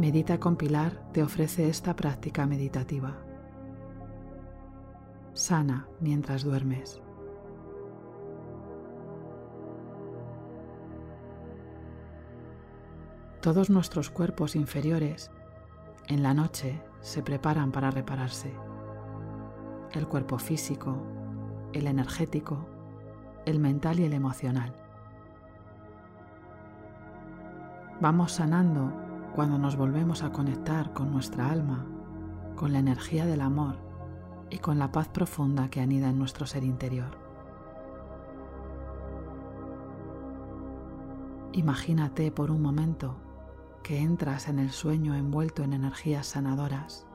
Medita con Pilar te ofrece esta práctica meditativa. Sana mientras duermes. Todos nuestros cuerpos inferiores en la noche se preparan para repararse. El cuerpo físico, el energético, el mental y el emocional. Vamos sanando cuando nos volvemos a conectar con nuestra alma, con la energía del amor y con la paz profunda que anida en nuestro ser interior. Imagínate por un momento que entras en el sueño envuelto en energías sanadoras,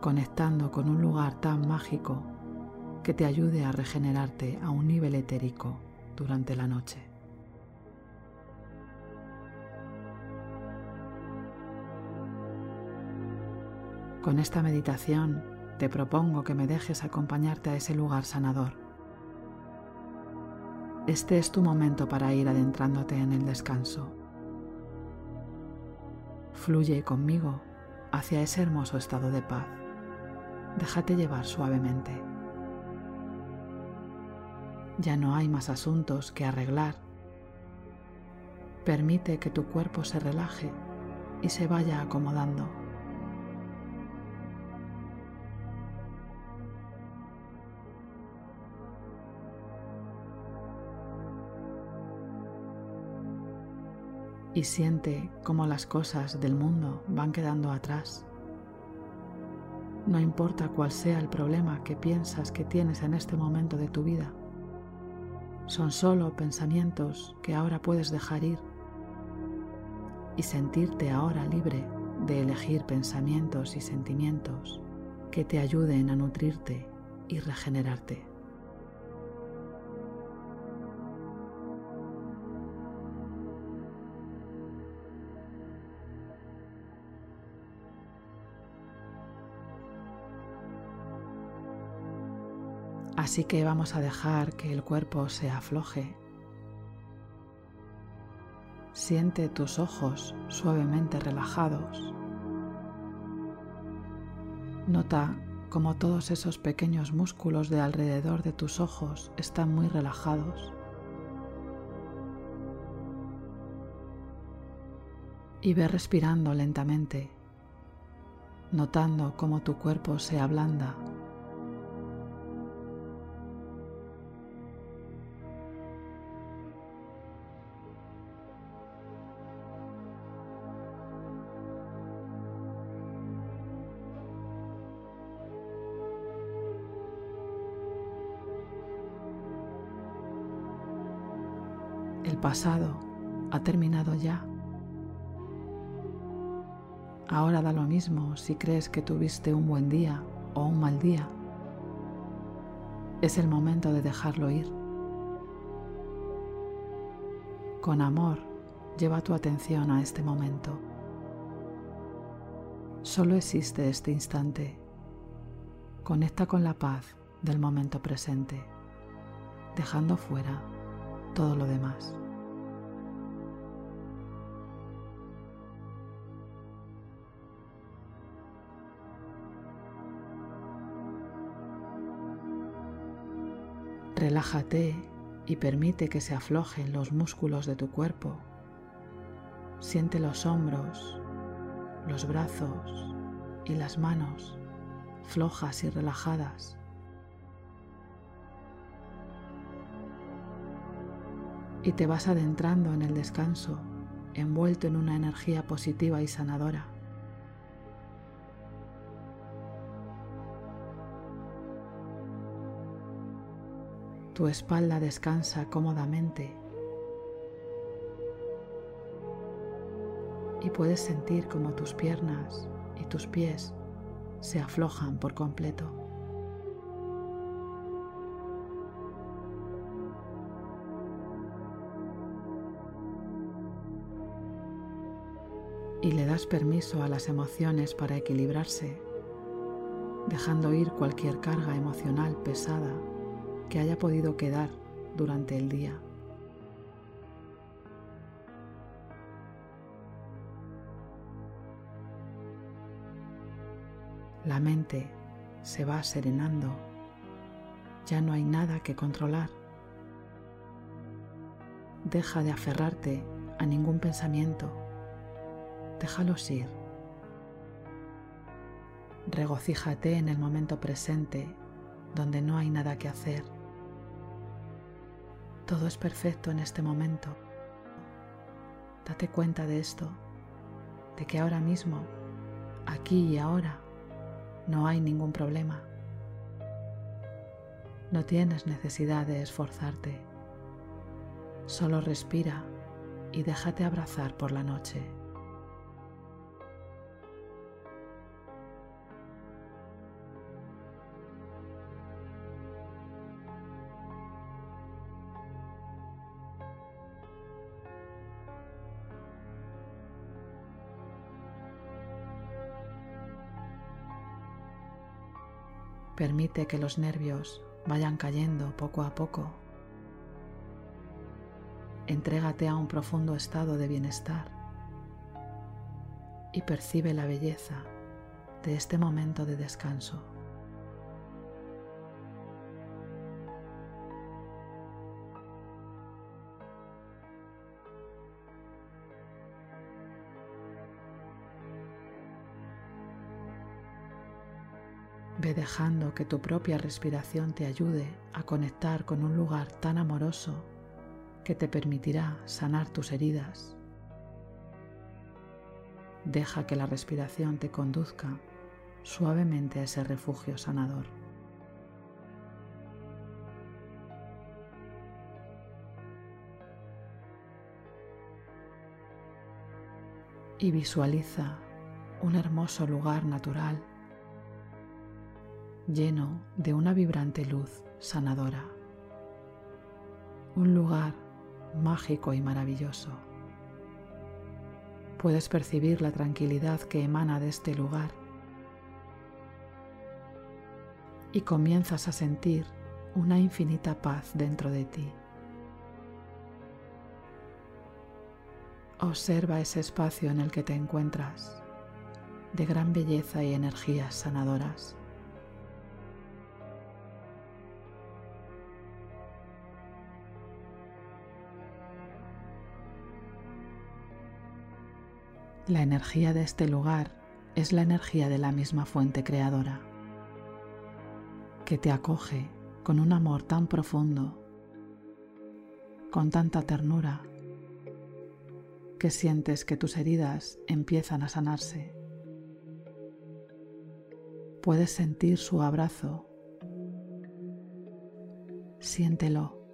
conectando con un lugar tan mágico que te ayude a regenerarte a un nivel etérico durante la noche. Con esta meditación te propongo que me dejes acompañarte a ese lugar sanador. Este es tu momento para ir adentrándote en el descanso. Fluye conmigo hacia ese hermoso estado de paz. Déjate llevar suavemente. Ya no hay más asuntos que arreglar. Permite que tu cuerpo se relaje y se vaya acomodando. Y siente cómo las cosas del mundo van quedando atrás. No importa cuál sea el problema que piensas que tienes en este momento de tu vida, son solo pensamientos que ahora puedes dejar ir y sentirte ahora libre de elegir pensamientos y sentimientos que te ayuden a nutrirte y regenerarte. Así que vamos a dejar que el cuerpo se afloje. Siente tus ojos suavemente relajados. Nota cómo todos esos pequeños músculos de alrededor de tus ojos están muy relajados. Y ve respirando lentamente, notando cómo tu cuerpo se ablanda El pasado ha terminado ya. Ahora da lo mismo si crees que tuviste un buen día o un mal día. Es el momento de dejarlo ir. Con amor, lleva tu atención a este momento. Solo existe este instante. Conecta con la paz del momento presente, dejando fuera todo lo demás. Relájate y permite que se aflojen los músculos de tu cuerpo. Siente los hombros, los brazos y las manos flojas y relajadas. Y te vas adentrando en el descanso, envuelto en una energía positiva y sanadora. Tu espalda descansa cómodamente y puedes sentir como tus piernas y tus pies se aflojan por completo. Y le das permiso a las emociones para equilibrarse, dejando ir cualquier carga emocional pesada que haya podido quedar durante el día. La mente se va serenando. Ya no hay nada que controlar. Deja de aferrarte a ningún pensamiento. Déjalos ir. Regocíjate en el momento presente donde no hay nada que hacer. Todo es perfecto en este momento. Date cuenta de esto, de que ahora mismo, aquí y ahora, no hay ningún problema. No tienes necesidad de esforzarte. Solo respira y déjate abrazar por la noche. Permite que los nervios vayan cayendo poco a poco. Entrégate a un profundo estado de bienestar y percibe la belleza de este momento de descanso. Dejando que tu propia respiración te ayude a conectar con un lugar tan amoroso que te permitirá sanar tus heridas. Deja que la respiración te conduzca suavemente a ese refugio sanador. Y visualiza un hermoso lugar natural lleno de una vibrante luz sanadora. Un lugar mágico y maravilloso. Puedes percibir la tranquilidad que emana de este lugar y comienzas a sentir una infinita paz dentro de ti. Observa ese espacio en el que te encuentras, de gran belleza y energías sanadoras. La energía de este lugar es la energía de la misma fuente creadora, que te acoge con un amor tan profundo, con tanta ternura, que sientes que tus heridas empiezan a sanarse. Puedes sentir su abrazo. Siéntelo.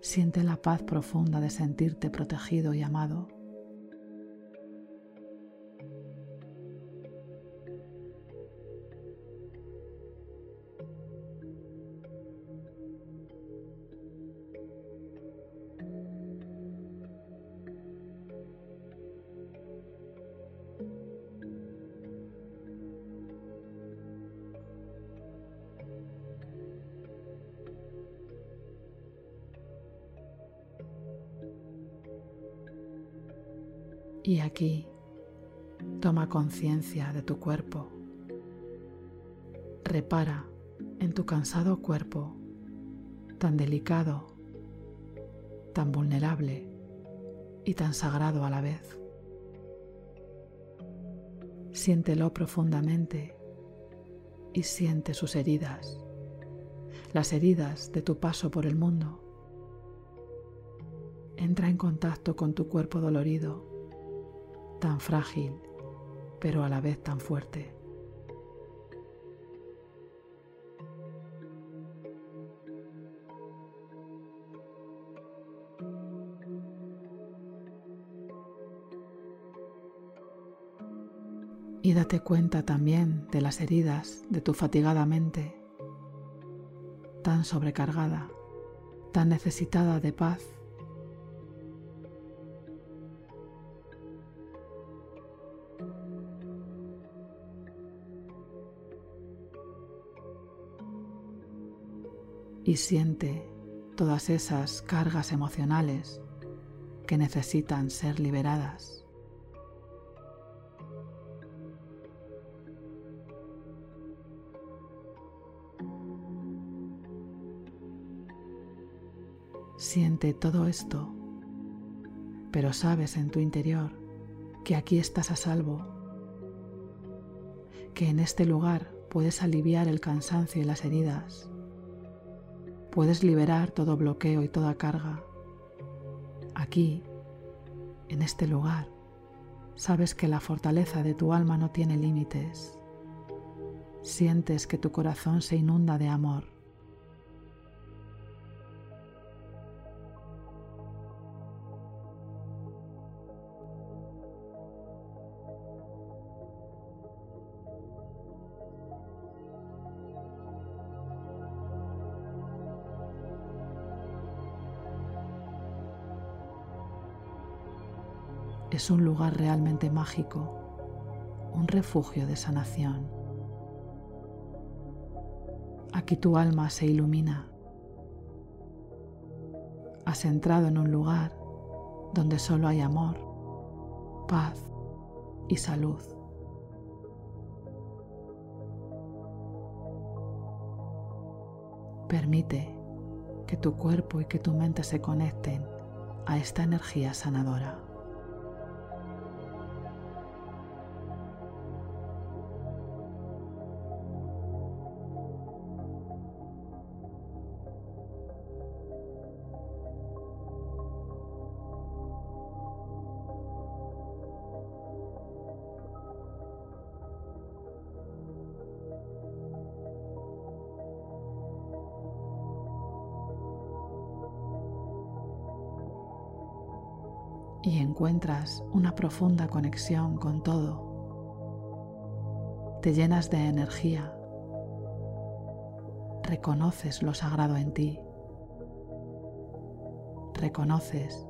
Siente la paz profunda de sentirte protegido y amado. Y aquí toma conciencia de tu cuerpo. Repara en tu cansado cuerpo, tan delicado, tan vulnerable y tan sagrado a la vez. Siéntelo profundamente y siente sus heridas, las heridas de tu paso por el mundo. Entra en contacto con tu cuerpo dolorido tan frágil, pero a la vez tan fuerte. Y date cuenta también de las heridas de tu fatigada mente, tan sobrecargada, tan necesitada de paz y siente todas esas cargas emocionales que necesitan ser liberadas. Siente todo esto, pero sabes en tu interior que aquí estás a salvo, que en este lugar puedes aliviar el cansancio y las heridas puedes liberar todo bloqueo y toda carga. Aquí, en este lugar, sabes que la fortaleza de tu alma no tiene límites. Sientes que tu corazón se inunda de amor es un lugar realmente mágico, un refugio de sanación. Aquí tu alma se ilumina. Has entrado en un lugar donde solo hay amor, paz y salud. Permite que tu cuerpo y que tu mente se conecten a esta energía sanadora. Y encuentras una profunda conexión con todo. Te llenas de energía. Reconoces lo sagrado en ti. Reconoces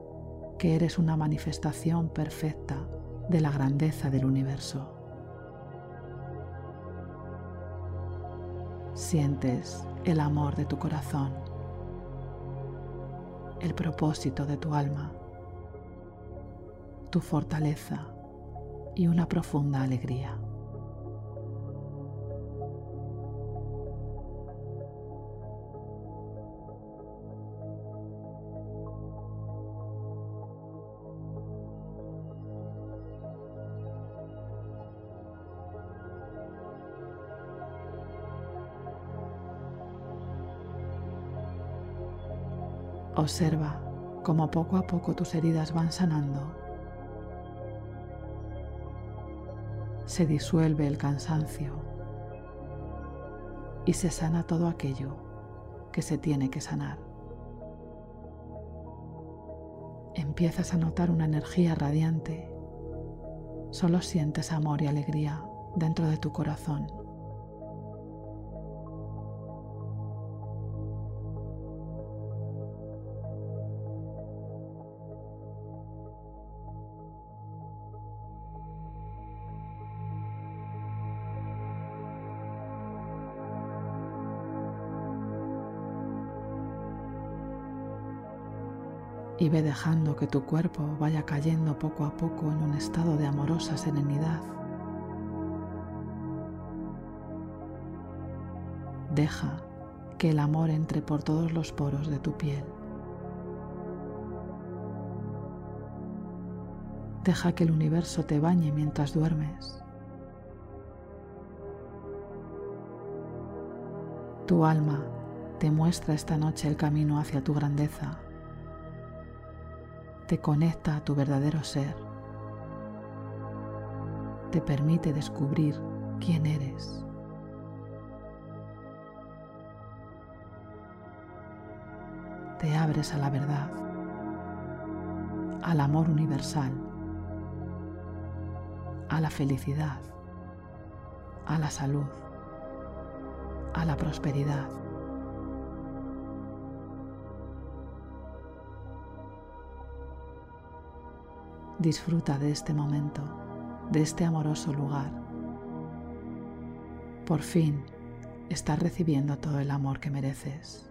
que eres una manifestación perfecta de la grandeza del universo. Sientes el amor de tu corazón, el propósito de tu alma tu fortaleza y una profunda alegría. Observa cómo poco a poco tus heridas van sanando se disuelve el cansancio y se sana todo aquello que se tiene que sanar. Empiezas a notar una energía radiante. Solo sientes amor y alegría dentro de tu corazón. Y ve dejando que tu cuerpo vaya cayendo poco a poco en un estado de amorosa serenidad. Deja que el amor entre por todos los poros de tu piel. Deja que el universo te bañe mientras duermes. Tu alma te muestra esta noche el camino hacia tu grandeza te conecta a tu verdadero ser, te permite descubrir quién eres. Te abres a la verdad, al amor universal, a la felicidad, a la salud, a la prosperidad. Disfruta de este momento, de este amoroso lugar. Por fin estás recibiendo todo el amor que mereces.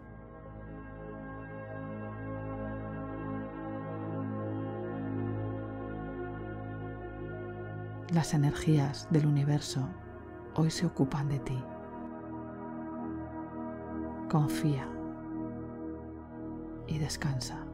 Las energías del universo hoy se ocupan de ti. Confía y descansa.